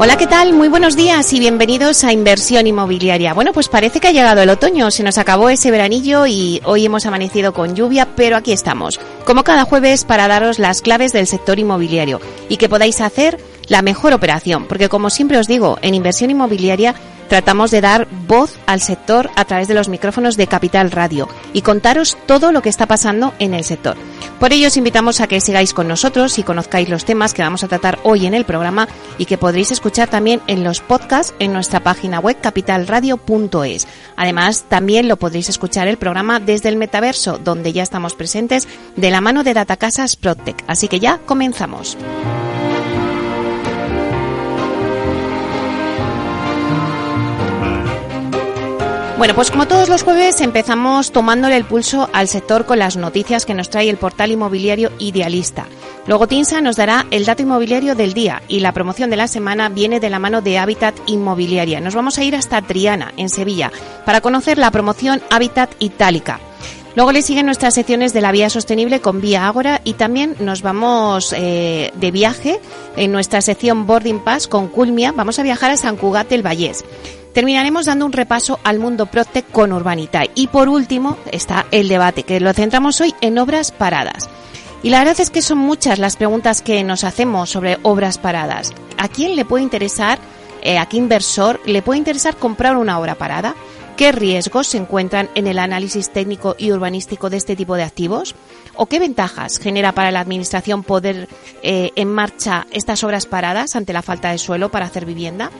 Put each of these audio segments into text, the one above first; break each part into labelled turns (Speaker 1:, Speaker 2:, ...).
Speaker 1: Hola, ¿qué tal? Muy buenos días y bienvenidos a Inversión Inmobiliaria. Bueno, pues parece que ha llegado el otoño, se nos acabó ese veranillo y hoy hemos amanecido con lluvia, pero aquí estamos, como cada jueves, para daros las claves del sector inmobiliario y que podáis hacer la mejor operación, porque como siempre os digo, en Inversión Inmobiliaria tratamos de dar voz al sector a través de los micrófonos de Capital Radio y contaros todo lo que está pasando en el sector. Por ello os invitamos a que sigáis con nosotros y conozcáis los temas que vamos a tratar hoy en el programa y que podréis escuchar también en los podcasts en nuestra página web capitalradio.es. Además, también lo podréis escuchar el programa desde el metaverso, donde ya estamos presentes de la mano de Datacasas Protec. Así que ya comenzamos. Bueno, pues como todos los jueves empezamos tomándole el pulso al sector con las noticias que nos trae el portal inmobiliario Idealista. Luego Tinsa nos dará el dato inmobiliario del día y la promoción de la semana viene de la mano de Habitat Inmobiliaria. Nos vamos a ir hasta Triana, en Sevilla, para conocer la promoción Habitat Itálica. Luego le siguen nuestras secciones de la vía sostenible con Vía Ágora y también nos vamos eh, de viaje en nuestra sección Boarding Pass con Culmia. Vamos a viajar a San Cugat del Vallés. Terminaremos dando un repaso al mundo Protec con Urbanita. Y por último está el debate, que lo centramos hoy en obras paradas. Y la verdad es que son muchas las preguntas que nos hacemos sobre obras paradas. ¿A quién le puede interesar, eh, a qué inversor le puede interesar comprar una obra parada? ¿Qué riesgos se encuentran en el análisis técnico y urbanístico de este tipo de activos? ¿O qué ventajas genera para la Administración poder eh, en marcha estas obras paradas ante la falta de suelo para hacer vivienda?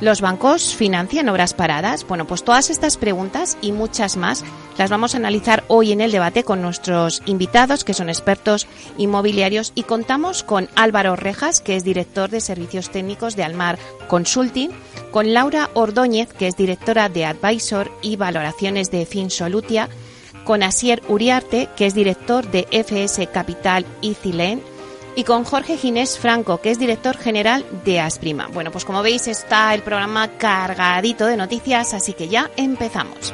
Speaker 1: ¿Los bancos financian obras paradas? Bueno, pues todas estas preguntas y muchas más las vamos a analizar hoy en el debate con nuestros invitados, que son expertos inmobiliarios, y contamos con Álvaro Rejas, que es director de servicios técnicos de Almar Consulting, con Laura Ordóñez, que es directora de Advisor y valoraciones de Finsolutia, con Asier Uriarte, que es director de FS Capital y Cilen, y con Jorge Ginés Franco, que es director general de Asprima. Bueno, pues como veis está el programa cargadito de noticias, así que ya empezamos.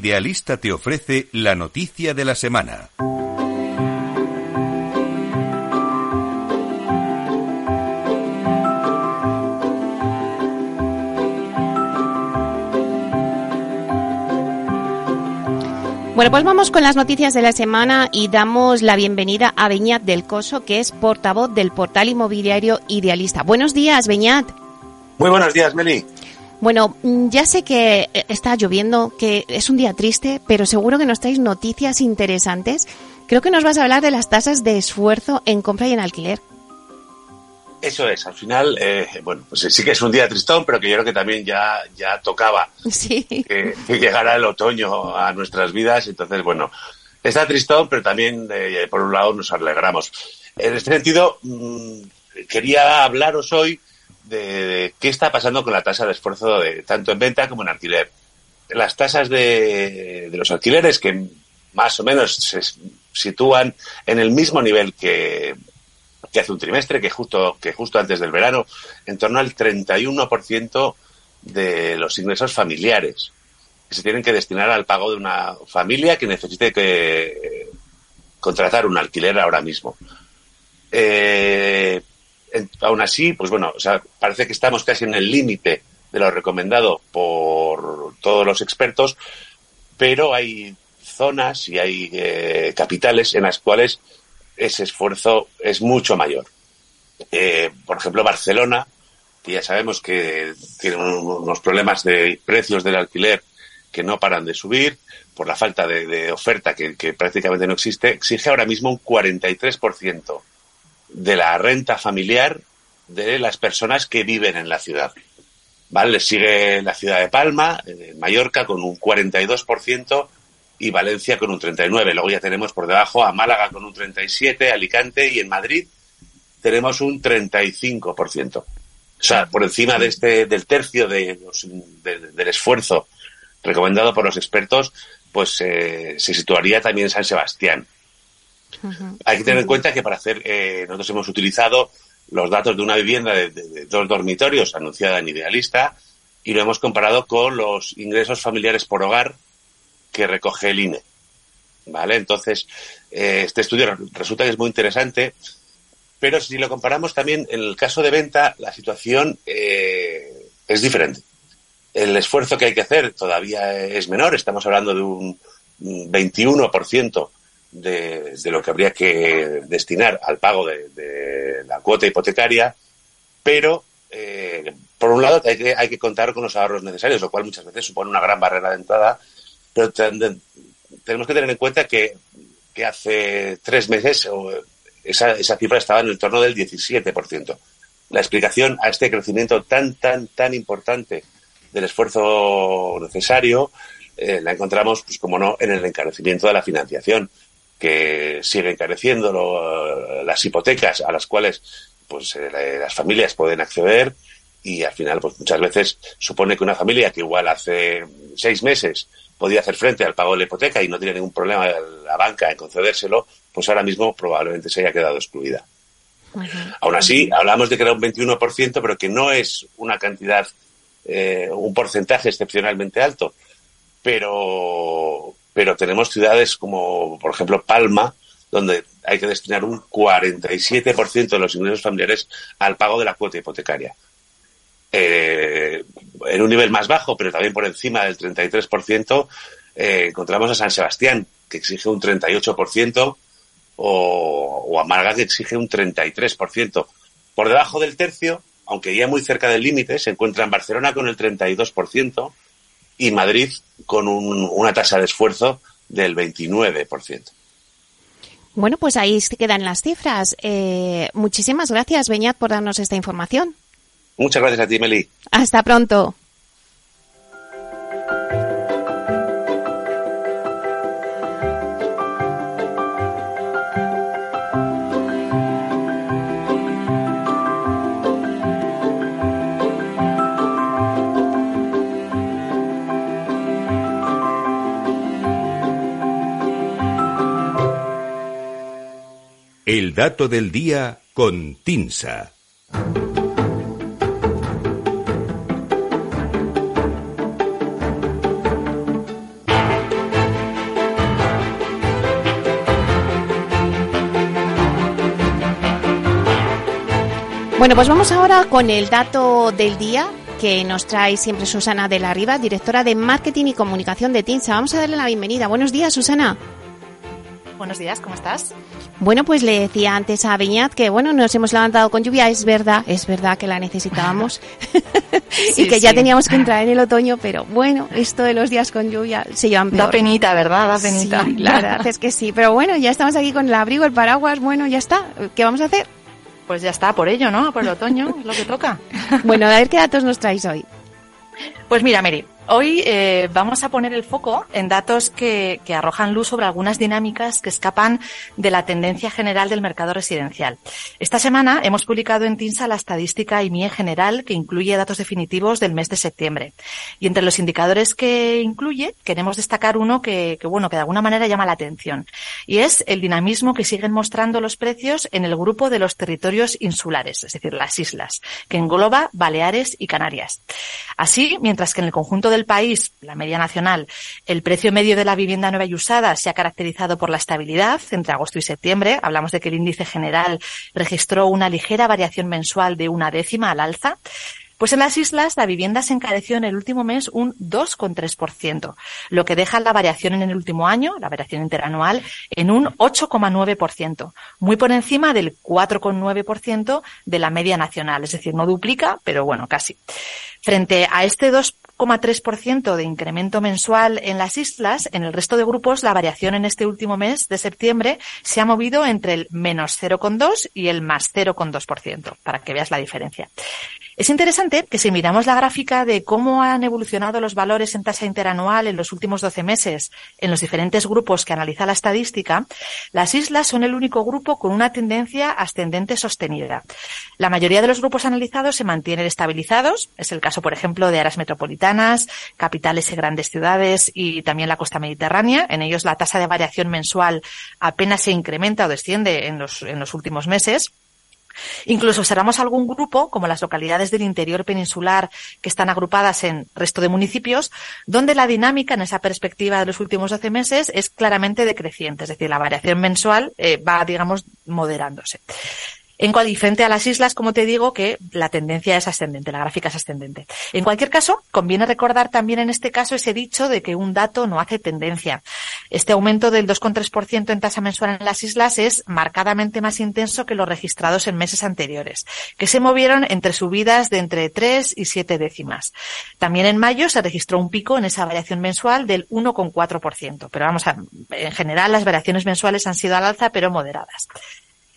Speaker 2: Idealista te ofrece la noticia de la semana.
Speaker 1: Bueno, pues vamos con las noticias de la semana y damos la bienvenida a Beñat del Coso, que es portavoz del portal inmobiliario Idealista. Buenos días, Beñat.
Speaker 3: Muy buenos días, Meli.
Speaker 1: Bueno, mm, ya sé que eh, está lloviendo, que es un día triste, pero seguro que nos traéis noticias interesantes. Creo que nos vas a hablar de las tasas de esfuerzo en compra y en alquiler.
Speaker 3: Eso es, al final, eh, bueno, pues sí que es un día tristón, pero que yo creo que también ya, ya tocaba
Speaker 1: sí.
Speaker 3: que, que llegara el otoño a nuestras vidas. Entonces, bueno, está tristón, pero también, eh, por un lado, nos alegramos. En este sentido, mmm, quería hablaros hoy de, qué está pasando con la tasa de esfuerzo de, tanto en venta como en alquiler. Las tasas de, de los alquileres que más o menos se sitúan en el mismo nivel que, que hace un trimestre, que justo, que justo antes del verano, en torno al 31% de los ingresos familiares que se tienen que destinar al pago de una familia que necesite que contratar un alquiler ahora mismo. Eh, aún así, pues bueno, o sea, parece que estamos casi en el límite de lo recomendado por todos los expertos, pero hay zonas y hay eh, capitales en las cuales ese esfuerzo es mucho mayor. Eh, por ejemplo, Barcelona, que ya sabemos que tiene unos problemas de precios del alquiler que no paran de subir por la falta de, de oferta que, que, prácticamente no existe, exige ahora mismo un 43% de la renta familiar de las personas que viven en la ciudad. ¿Vale? Le sigue la ciudad de Palma, en Mallorca, con un 42%, y Valencia con un 39. Luego ya tenemos por debajo a Málaga con un 37, Alicante y en Madrid tenemos un 35%. O sea, por encima de este, del tercio de del esfuerzo recomendado por los expertos, pues eh, se situaría también San Sebastián. Hay que tener en cuenta que para hacer, eh, nosotros hemos utilizado los datos de una vivienda de, dos dormitorios anunciada en Idealista y lo hemos comparado con los ingresos familiares por hogar que recoge el INE. ¿Vale? Entonces, eh, este estudio resulta que es muy interesante, pero si lo comparamos también en el caso de venta, la situación eh, es diferente. El esfuerzo que hay que hacer todavía es menor, estamos hablando de un 21% de, lo que habría que destinar al pago de, la cuota hipotecaria, pero eh, por un lado hay que, hay que contar con los ahorros necesarios, lo cual muchas veces supone una gran barrera de entrada pero tenemos que tener en cuenta que, que hace tres meses esa, esa cifra estaba en el torno del 17%. La explicación a este crecimiento tan, tan, tan importante del esfuerzo necesario eh, la encontramos, pues como no, en el encarecimiento de la financiación, que sigue encareciendo lo, las hipotecas a las cuales pues eh, las familias pueden acceder y al final pues muchas veces supone que una familia que igual hace seis meses podía hacer frente al pago de la hipoteca y no tiene ningún problema la banca en concedérselo, pues ahora mismo probablemente se haya quedado excluida. Aún así, hablamos de que era un 21%, pero que no es una cantidad, eh, un porcentaje excepcionalmente alto. Pero, pero tenemos ciudades como, por ejemplo, Palma, donde hay que destinar un 47% de los ingresos familiares al pago de la cuota hipotecaria. Eh, en un nivel más bajo, pero también por encima del 33%, eh, encontramos a San Sebastián, que exige un 38%, o, o a Málaga, que exige un 33%. Por debajo del tercio, aunque ya muy cerca del límite, se encuentra en Barcelona con el 32% y Madrid con una tasa de esfuerzo del 29%.
Speaker 1: Bueno, pues ahí quedan las cifras. Eh, muchísimas gracias, Beñat, por darnos esta información.
Speaker 3: Muchas gracias a ti, Meli.
Speaker 1: Hasta pronto.
Speaker 2: El dato del día con Tinsa.
Speaker 1: Bueno, pues vamos ahora con el dato del día que nos trae siempre Susana de la Riva, directora de Marketing y Comunicación de TINSA. Vamos a darle la bienvenida. Buenos días, Susana.
Speaker 4: Buenos días, ¿cómo estás?
Speaker 1: Bueno, pues le decía antes a Beñat que, bueno, nos hemos levantado con lluvia, es verdad, es verdad que la necesitábamos y que ya teníamos que entrar en el otoño, pero bueno, esto de los días con lluvia se llevan peor.
Speaker 4: Da penita, ¿verdad? Da penita.
Speaker 1: Sí, la verdad es que sí, pero bueno, ya estamos aquí con el abrigo, el paraguas, bueno, ya está. ¿Qué vamos a hacer?
Speaker 4: Pues ya está, por ello, ¿no? Por el otoño, es lo que toca.
Speaker 1: Bueno, a ver qué datos nos traéis hoy.
Speaker 4: Pues mira, Mary, Hoy eh, vamos a poner el foco en datos que, que, arrojan luz sobre algunas dinámicas que escapan de la tendencia general del mercado residencial. Esta semana hemos publicado en TINSA la estadística IMIE general que incluye datos definitivos del mes de septiembre. Y entre los indicadores que incluye, queremos destacar uno que, que, bueno, que de alguna manera llama la atención. Y es el dinamismo que siguen mostrando los precios en el grupo de los territorios insulares, es decir, las islas, que engloba Baleares y Canarias. Así, mientras que en el conjunto del país, la media nacional, el precio medio de la vivienda nueva y usada se ha caracterizado por la estabilidad entre agosto y septiembre. Hablamos de que el índice general registró una ligera variación mensual de una décima al alza. Pues en las islas la vivienda se encareció en el último mes un 2,3%, lo que deja la variación en el último año, la variación interanual, en un 8,9%, muy por encima del 4,9% de la media nacional, es decir, no duplica, pero bueno, casi. Frente a este 2 2,3% de incremento mensual en las islas, en el resto de grupos la variación en este último mes de septiembre se ha movido entre el menos 0,2 y el más 0,2%, para que veas la diferencia. Es interesante que si miramos la gráfica de cómo han evolucionado los valores en tasa interanual en los últimos 12 meses en los diferentes grupos que analiza la estadística, las islas son el único grupo con una tendencia ascendente sostenida. La mayoría de los grupos analizados se mantienen estabilizados. Es el caso, por ejemplo, de áreas metropolitanas, capitales y grandes ciudades y también la costa mediterránea. En ellos la tasa de variación mensual apenas se incrementa o desciende en los, en los últimos meses. Incluso observamos algún grupo, como las localidades del interior peninsular que están agrupadas en resto de municipios, donde la dinámica en esa perspectiva de los últimos 12 meses es claramente decreciente, es decir, la variación mensual eh, va, digamos, moderándose. En cual, frente a las islas, como te digo, que la tendencia es ascendente, la gráfica es ascendente. En cualquier caso, conviene recordar también en este caso ese dicho de que un dato no hace tendencia. Este aumento del 2,3% en tasa mensual en las islas es marcadamente más intenso que los registrados en meses anteriores, que se movieron entre subidas de entre 3 y 7 décimas. También en mayo se registró un pico en esa variación mensual del 1,4%. Pero vamos a, en general las variaciones mensuales han sido al alza, pero moderadas.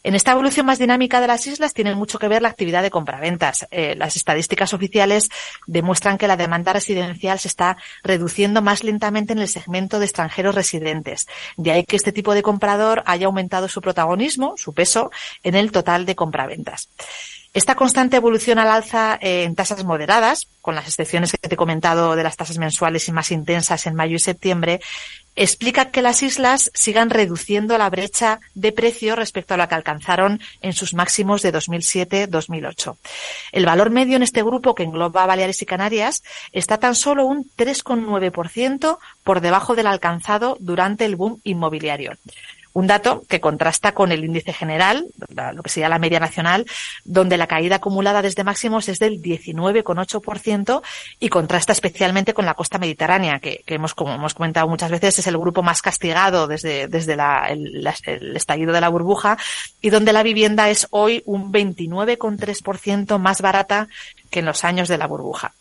Speaker 4: En esta evolución más dinámica de las islas tiene mucho que ver la actividad de compraventas. Eh, las estadísticas oficiales demuestran que la demanda residencial se está reduciendo más lentamente en el segmento de extranjeros residentes. De ahí que este tipo de comprador haya aumentado su protagonismo, su peso, en el total de compraventas. Esta constante evolución al alza eh, en tasas moderadas, con las excepciones que te he comentado de las tasas mensuales y más intensas en mayo y septiembre, explica que las islas sigan reduciendo la brecha de precio respecto a la que alcanzaron en sus máximos de 2007-2008. El valor medio en este grupo, que engloba Baleares y Canarias, está tan solo un 3,9% por debajo del alcanzado durante el boom inmobiliario. Un dato que contrasta con el índice general, lo que sería la media nacional, donde la caída acumulada desde máximos es del 19,8% y contrasta especialmente con la costa mediterránea, que, hemos, como hemos comentado muchas veces, es el grupo más castigado desde, desde el, el estallido de la burbuja y donde la vivienda es hoy un 29,3% más barata que en los años de la burbuja.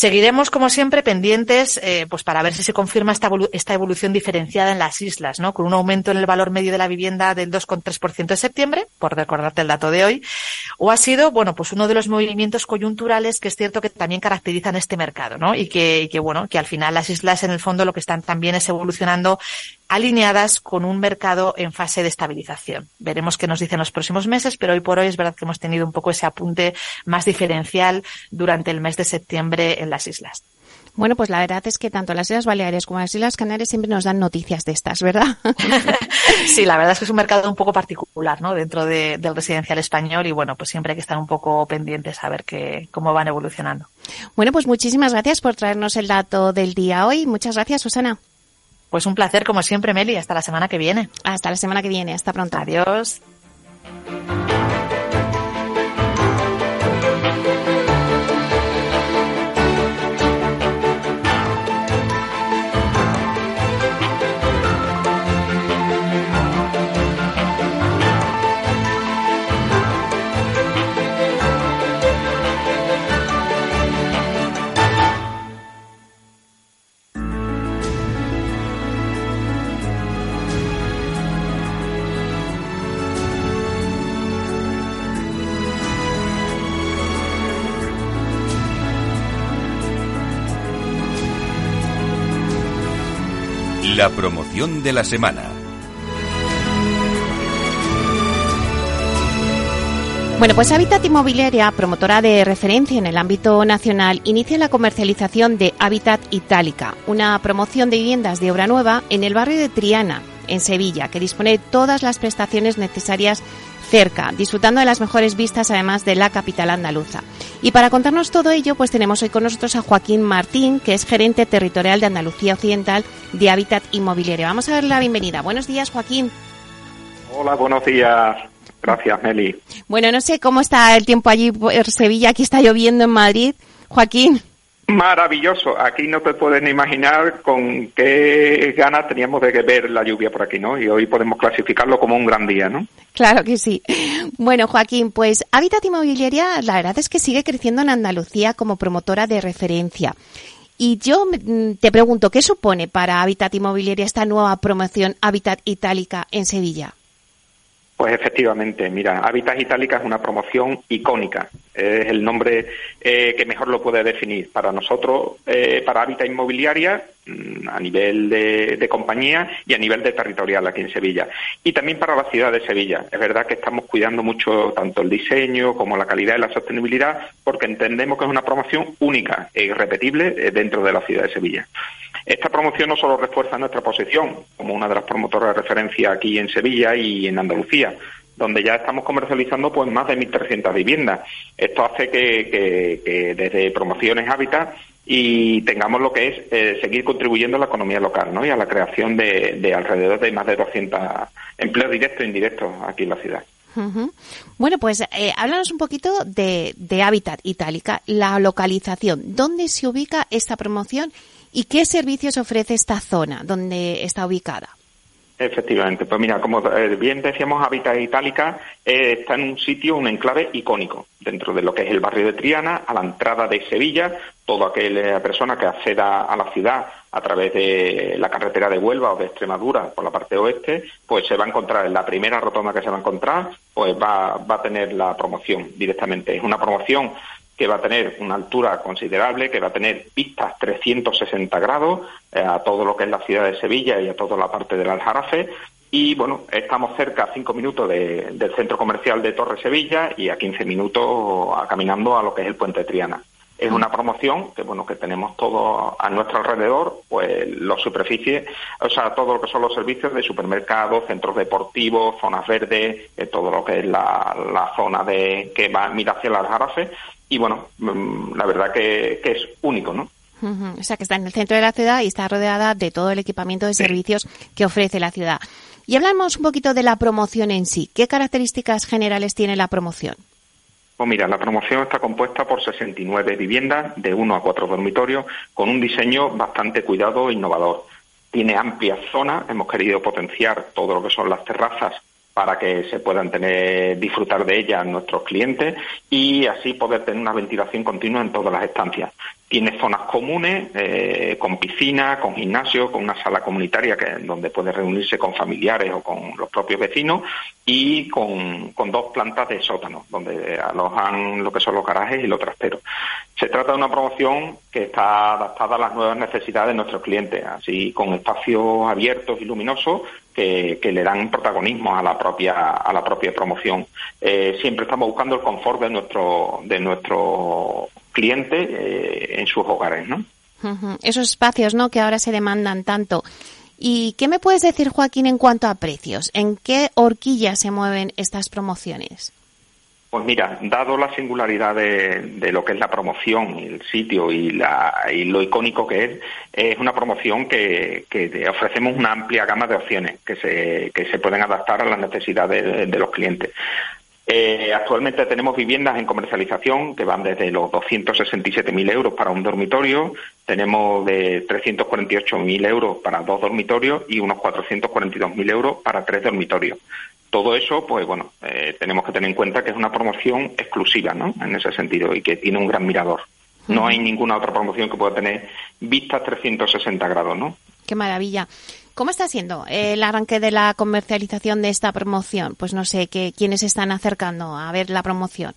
Speaker 4: Seguiremos, como siempre, pendientes eh, pues para ver si se confirma esta, esta evolución diferenciada en las islas, ¿no? con un aumento en el valor medio de la vivienda del 2,3% de septiembre, por recordarte el dato de hoy, o ha sido bueno, pues uno de los movimientos coyunturales que es cierto que también caracterizan este mercado ¿no? y, que, y que, bueno, que al final las islas en el fondo lo que están también es evolucionando alineadas con un mercado en fase de estabilización. Veremos qué nos dicen los próximos meses, pero hoy por hoy es verdad que hemos tenido un poco ese apunte más diferencial durante el mes de septiembre en las islas.
Speaker 1: Bueno, pues la verdad es que tanto las Islas Baleares como las Islas Canarias siempre nos dan noticias de estas, ¿verdad?
Speaker 4: sí, la verdad es que es un mercado un poco particular, ¿no? Dentro del residencial español y bueno, pues siempre hay que estar un poco pendientes a ver qué, cómo van evolucionando.
Speaker 1: Bueno, pues muchísimas gracias por traernos el dato del día hoy. Muchas gracias, Susana.
Speaker 4: Pues un placer, como siempre, Meli. Hasta la semana que viene.
Speaker 1: Hasta la semana que viene. Hasta pronto.
Speaker 4: Adiós.
Speaker 2: La promoción de la semana.
Speaker 1: Bueno, pues Habitat Inmobiliaria, promotora de referencia en el ámbito nacional, inicia la comercialización de Habitat Itálica, una promoción de viviendas de obra nueva en el barrio de Triana, en Sevilla, que dispone de todas las prestaciones necesarias cerca, disfrutando de las mejores vistas además de la capital andaluza. Y para contarnos todo ello, pues tenemos hoy con nosotros a Joaquín Martín, que es gerente territorial de Andalucía Occidental de Hábitat Inmobiliario. Vamos a darle la bienvenida. Buenos días, Joaquín.
Speaker 5: Hola, buenos días. Gracias, Meli.
Speaker 1: Bueno, no sé cómo está el tiempo allí en Sevilla. Aquí está lloviendo en Madrid. Joaquín.
Speaker 5: Maravilloso. Aquí no te pueden imaginar con qué ganas teníamos de ver la lluvia por aquí, ¿no? Y hoy podemos clasificarlo como un gran día, ¿no?
Speaker 1: Claro que sí. Bueno, Joaquín, pues Hábitat Inmobiliaria, la verdad es que sigue creciendo en Andalucía como promotora de referencia. Y yo mm, te pregunto, ¿qué supone para Hábitat Inmobiliaria esta nueva promoción Hábitat Itálica en Sevilla?
Speaker 5: Pues efectivamente, mira, Hábitat Itálica es una promoción icónica. Es el nombre eh, que mejor lo puede definir. Para nosotros, eh, para Hábitat Inmobiliaria, mm, a nivel de, compañía y a nivel de territorial aquí en Sevilla. Y también para la ciudad de Sevilla. Es verdad que estamos cuidando mucho tanto el diseño como la calidad y la sostenibilidad porque entendemos que es una promoción única e irrepetible eh, dentro de la ciudad de Sevilla. Esta promoción no solo refuerza nuestra posición como una de las promotoras de referencia aquí en Sevilla y en Andalucía, donde ya estamos comercializando pues más de 1.300 viviendas. Esto hace que, desde promociones hábitat y tengamos lo que es eh, seguir contribuyendo a la economía local ¿no? y a la creación de, alrededor de más de 200 empleos directos e indirectos aquí en la ciudad.
Speaker 1: Bueno, pues eh, háblanos un poquito de, de Hábitat Itálica, la localización. ¿Dónde se ubica esta promoción ¿Y qué servicios ofrece esta zona donde está ubicada?
Speaker 5: Efectivamente, pues mira, como eh, bien decíamos, Hábitat Itálica eh, está en un sitio, un enclave icónico, dentro de lo que es el barrio de Triana, a la entrada de Sevilla, toda aquella persona que acceda a la ciudad a través de la carretera de Huelva o de Extremadura por la parte oeste, pues se va a encontrar en la primera rotonda que se va a encontrar, pues va, va a tener la promoción directamente. Es una promoción que va a tener una altura considerable, que va a tener vistas 360 grados eh, a todo lo que es la ciudad de Sevilla y a toda la parte del Aljarafe. Y bueno, estamos cerca a 5 minutos del centro comercial de Torre Sevilla y a 15 minutos caminando a lo que es el puente Triana. Es una promoción que bueno que tenemos todo a nuestro alrededor, pues los superficies, o sea, todo lo que son los servicios de supermercados, centros deportivos, zonas verdes, eh, todo lo que es la, zona de que va mira hacia el Aljarafe y bueno, mm, la verdad que, es único, ¿no?
Speaker 1: O sea, que está en el centro de la ciudad y está rodeada de todo el equipamiento de servicios que ofrece la ciudad. Y hablamos un poquito de la promoción en sí. ¿Qué características generales tiene la promoción?
Speaker 5: Pues mira, la promoción está compuesta por 69 viviendas de 1 a 4 dormitorios con un diseño bastante cuidado e innovador. Tiene amplias zonas, hemos querido potenciar todo lo que son las terrazas para que se puedan tener disfrutar de ellas nuestros clientes y así poder tener una ventilación continua en todas las estancias. Tiene zonas comunes, eh, con piscina, con gimnasio, con una sala comunitaria que, donde puede reunirse con familiares o con los propios vecinos y con, dos plantas de sótano, donde alojan lo que son los garajes y los trasteros. Se trata de una promoción que está adaptada a las nuevas necesidades de nuestros clientes, así con espacios abiertos y luminosos que, le dan protagonismo a la propia a la propia promoción. Eh, siempre estamos buscando el confort de nuestro de nuestro cliente eh, en sus hogares, ¿no?
Speaker 1: Esos espacios, ¿no? Que ahora se demandan tanto. ¿Y qué me puedes decir, Joaquín, en cuanto a precios? ¿En qué horquilla se mueven estas promociones?
Speaker 5: Pues mira, dado la singularidad de, lo que es la promoción, el sitio y, la, y lo icónico que es, es una promoción que, ofrecemos una amplia gama de opciones que se, pueden adaptar a las necesidades de, los clientes. Eh, actualmente tenemos viviendas en comercialización que van desde los 267.000 euros para un dormitorio, tenemos de 348.000 euros para dos dormitorios y unos 442.000 euros para tres dormitorios todo eso, pues bueno, eh, tenemos que tener en cuenta que es una promoción exclusiva, ¿no? En ese sentido, y que tiene un gran mirador. No hay ninguna otra promoción que pueda tener vistas 360 grados, ¿no?
Speaker 1: Qué maravilla. ¿Cómo está siendo el arranque de la comercialización de esta promoción? Pues no sé, que, ¿quiénes están acercando a ver la promoción?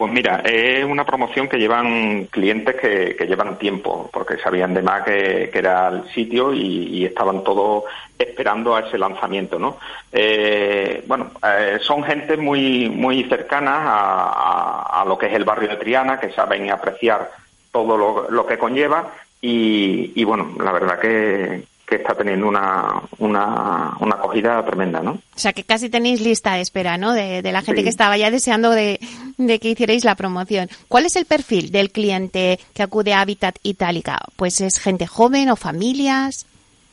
Speaker 5: Pues mira, es una promoción que llevan clientes que, llevan tiempo, porque sabían de más que, era el sitio y, estaban todos esperando a ese lanzamiento, ¿no? Eh, bueno, eh, son gente muy muy cercanas a, lo que es el barrio de Triana, que saben apreciar todo lo, que conlleva y, bueno, la verdad que, que está teniendo una, una, una, acogida tremenda, ¿no? O
Speaker 1: sea, que casi tenéis lista de espera, ¿no? De, la gente que estaba ya deseando de, que hicierais la promoción. ¿Cuál es el perfil del cliente que acude a Habitat Itálica? Pues es gente joven o familias.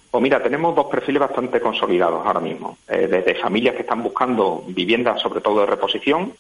Speaker 5: Pues mira, tenemos dos perfiles bastante consolidados ahora mismo. Eh, desde familias que están buscando viviendas, sobre todo de reposición,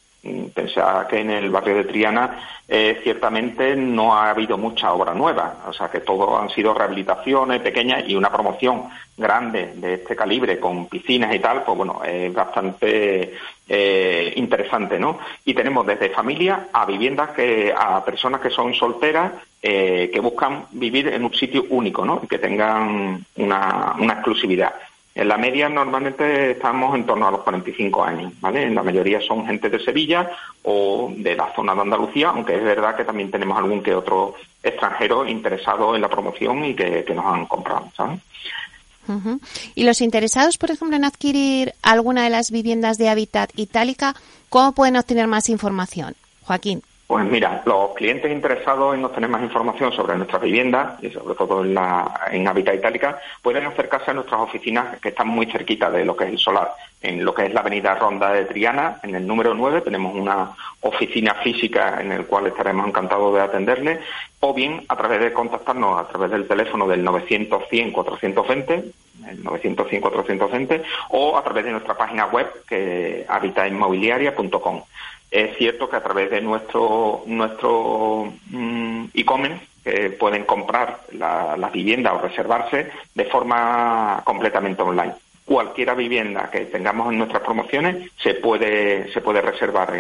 Speaker 5: Pensaba que en el barrio de Triana eh, ciertamente no ha habido mucha obra nueva, o sea que todo han sido rehabilitaciones pequeñas y una promoción grande de este calibre con piscinas y tal, pues bueno, es bastante eh, interesante, ¿no? Y tenemos desde familias a viviendas que, a personas que son solteras, eh, que buscan vivir en un sitio único, ¿no? Y que tengan una exclusividad. En la media normalmente estamos en torno a los 45 años, ¿vale? En la mayoría son gente de Sevilla o de la zona de Andalucía, aunque es verdad que también tenemos algún que otro extranjero interesado en la promoción y que, nos han comprado, ¿sabes?
Speaker 1: Y los interesados, por ejemplo, en adquirir alguna de las viviendas de hábitat itálica, ¿cómo pueden obtener más información? Joaquín.
Speaker 5: Pues mira, los clientes interesados en obtener más información sobre nuestras viviendas y sobre todo en, la, en Hábitat Itálica pueden acercarse a nuestras oficinas que están muy cerquita de lo que es el solar. En lo que es la avenida Ronda de Triana, en el número 9, tenemos una oficina física en el cual estaremos encantados de atenderle o bien a través de contactarnos a través del teléfono del 900-100-420 el 900-420 o a través de nuestra página web que habitainmobiliaria.com. Es cierto que a través de nuestro nuestro mm, e-commerce pueden comprar la, la, vivienda o reservarse de forma completamente online. Cualquier vivienda que tengamos en nuestras promociones se puede se puede reservar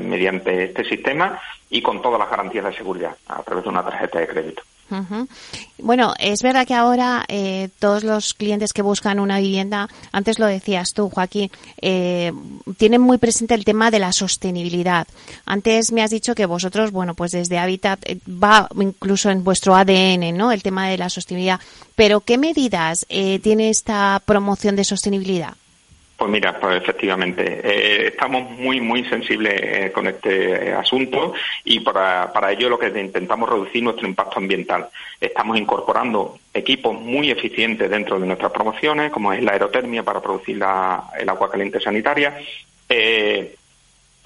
Speaker 5: mediante este sistema y con todas las garantías de seguridad a través de una tarjeta de crédito.
Speaker 1: Bueno, es verdad que ahora eh, todos los clientes que buscan una vivienda, antes lo decías tú, Joaquín, eh, tienen muy presente el tema de la sostenibilidad. Antes me has dicho que vosotros, bueno, pues desde Habitat eh, va incluso en vuestro ADN, ¿no? El tema de la sostenibilidad. Pero ¿qué medidas tiene esta promoción de sostenibilidad?
Speaker 5: Pues mira, pues efectivamente, eh, estamos muy, muy sensibles eh, con este asunto y para, ello lo que intentamos reducir nuestro impacto ambiental. Estamos incorporando equipos muy eficientes dentro de nuestras promociones, como es la aerotermia para producir el agua caliente sanitaria. Eh,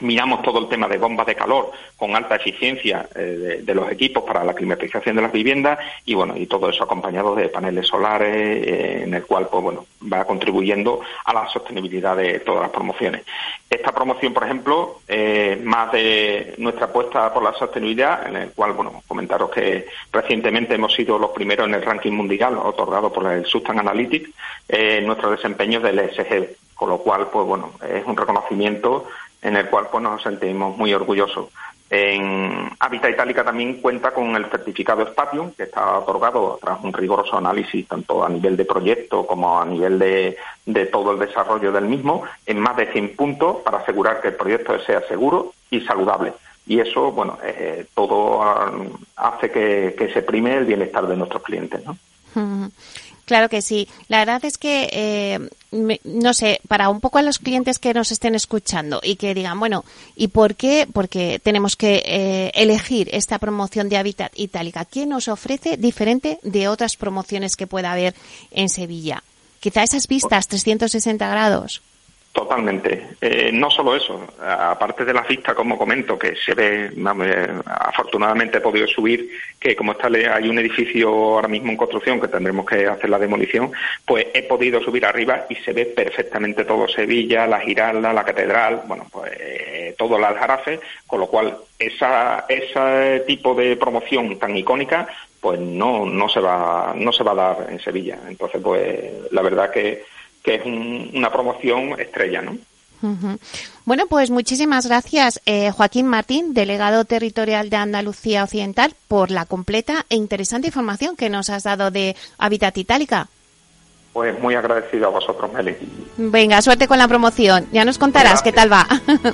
Speaker 5: miramos todo el tema de bombas de calor con alta eficiencia eh, de, los equipos para la climatización de las viviendas y bueno y todo eso acompañado de paneles solares eh, en el cual pues bueno va contribuyendo a la sostenibilidad de todas las promociones. Esta promoción por ejemplo eh, más de nuestra apuesta por la sostenibilidad en el cual bueno comentaros que recientemente hemos sido los primeros en el ranking mundial otorgado por el Sustan Analytics en nuestro desempeño del ESG con lo cual pues bueno es un reconocimiento en el cual pues, nos sentimos muy orgullosos. En Hábitat Itálica también cuenta con el certificado Spatium, que está otorgado tras un riguroso análisis tanto a nivel de proyecto como a nivel de, todo el desarrollo del mismo, en más de 100 puntos para asegurar que el proyecto sea seguro y saludable. Y eso, bueno, eh, todo ah, hace que, que, se prime el bienestar de nuestros clientes, ¿no?
Speaker 1: Claro que sí. La verdad es que, eh, no sé, para un poco a los clientes que nos estén escuchando y que digan, bueno, ¿y por qué? Porque tenemos que eh, elegir esta promoción de Hábitat Itálica. ¿Qué nos ofrece diferente de otras promociones que pueda haber en Sevilla? Quizá esas vistas 360 grados.
Speaker 5: Totalmente. Eh, no solo eso, aparte de la vista, como comento, que se ve, eh, afortunadamente he podido subir, que como está hay un edificio ahora mismo en construcción que tendremos que hacer la demolición, pues he podido subir arriba y se ve perfectamente todo Sevilla, la Giralda, la Catedral, bueno, pues eh, todo el Aljarafe, con lo cual esa, ese tipo de promoción tan icónica, pues no, no se va, no se va a dar en Sevilla. Entonces, pues la verdad que que es una promoción estrella, ¿no?
Speaker 1: Bueno, pues muchísimas gracias, eh, Joaquín Martín, delegado territorial de Andalucía Occidental, por la completa e interesante información que nos has dado de Habitat Itálica.
Speaker 5: Pues muy agradecido a vosotros, Meli.
Speaker 1: Venga, suerte con la promoción. Ya nos contarás qué tal va.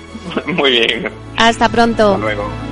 Speaker 5: muy bien.
Speaker 1: Hasta pronto.
Speaker 5: Hasta luego.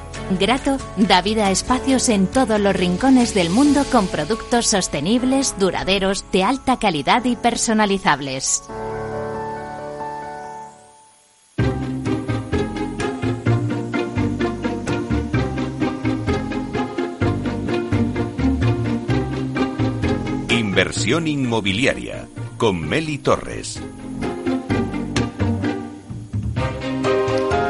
Speaker 6: Grato da vida a espacios en todos los rincones del mundo con productos sostenibles, duraderos, de alta calidad y personalizables.
Speaker 2: Inversión inmobiliaria con Meli Torres.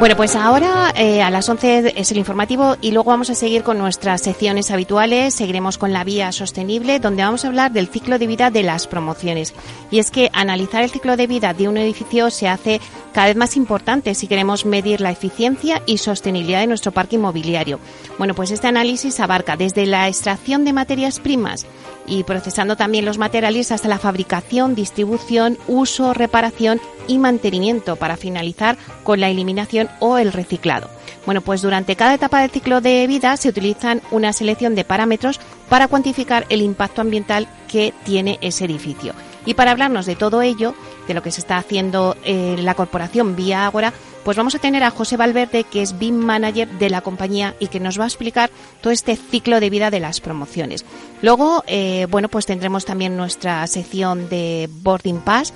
Speaker 1: Bueno, pues ahora eh, a las 11 es el informativo y luego vamos a seguir con nuestras secciones habituales. Seguiremos con la vía sostenible, donde vamos a hablar del ciclo de vida de las promociones. Y es que analizar el ciclo de vida de un edificio se hace cada vez más importante si queremos medir la eficiencia y sostenibilidad de nuestro parque inmobiliario. Bueno, pues este análisis abarca desde la extracción de materias primas y procesando también los materiales hasta la fabricación, distribución, uso, reparación y mantenimiento para finalizar con la eliminación o el reciclado. Bueno, pues durante cada etapa del ciclo de vida se utilizan una selección de parámetros para cuantificar el impacto ambiental que tiene ese edificio. Y para hablarnos de todo ello, de lo que se está haciendo en la corporación Vía Ágora, pues vamos a tener a José Valverde, que es BIM Manager de la compañía y que nos va a explicar todo este ciclo de vida de las promociones. Luego, eh, bueno, pues tendremos también nuestra sección de Boarding Pass.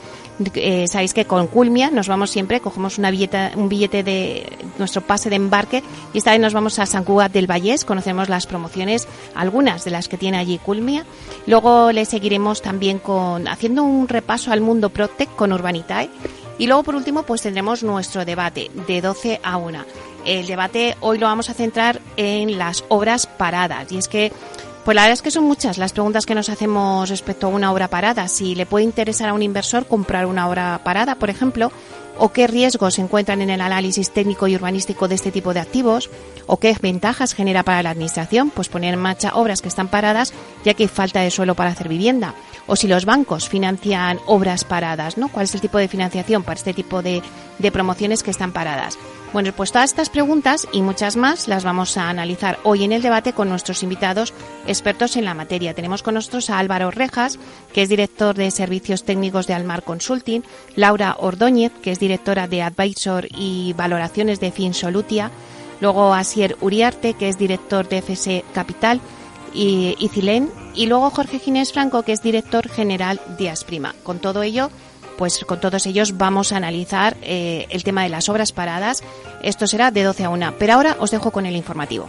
Speaker 1: Eh, sabéis que con Culmia nos vamos siempre, cogemos una billeta, un billete de nuestro pase de embarque y esta vez nos vamos a San Cugat del Vallés, conocemos las promociones, algunas de las que tiene allí Culmia. Luego le seguiremos también con haciendo un repaso al mundo Protec con Urbanitae y luego, por último, pues tendremos nuestro debate de 12 a 1. El debate hoy lo vamos a centrar en las obras paradas. Y es que, pues la verdad es que son muchas las preguntas que nos hacemos respecto a una obra parada. Si le puede interesar a un inversor comprar una obra parada, por ejemplo, o qué riesgos se encuentran en el análisis técnico y urbanístico de este tipo de activos, o qué ventajas genera para la Administración, pues poner en marcha obras que están paradas ya que hay falta de suelo para hacer vivienda, o si los bancos financian obras paradas, ¿no? ¿Cuál es el tipo de financiación para este tipo de, promociones que están paradas? Bueno, pues todas estas preguntas y muchas más las vamos a analizar hoy en el debate con nuestros invitados expertos en la materia. Tenemos con nosotros a Álvaro Rejas, que es director de servicios técnicos de Almar Consulting, Laura Ordóñez, que es directora de Advisor y valoraciones de Finsolutia, luego Asier Uriarte, que es director de FS Capital y, y Cilén, y luego Jorge Ginés Franco, que es director general de Asprima. Con todo ello, pues con todos ellos vamos a analizar eh, el tema de las obras paradas. Esto será de 12 a 1. Pero ahora os dejo con el informativo.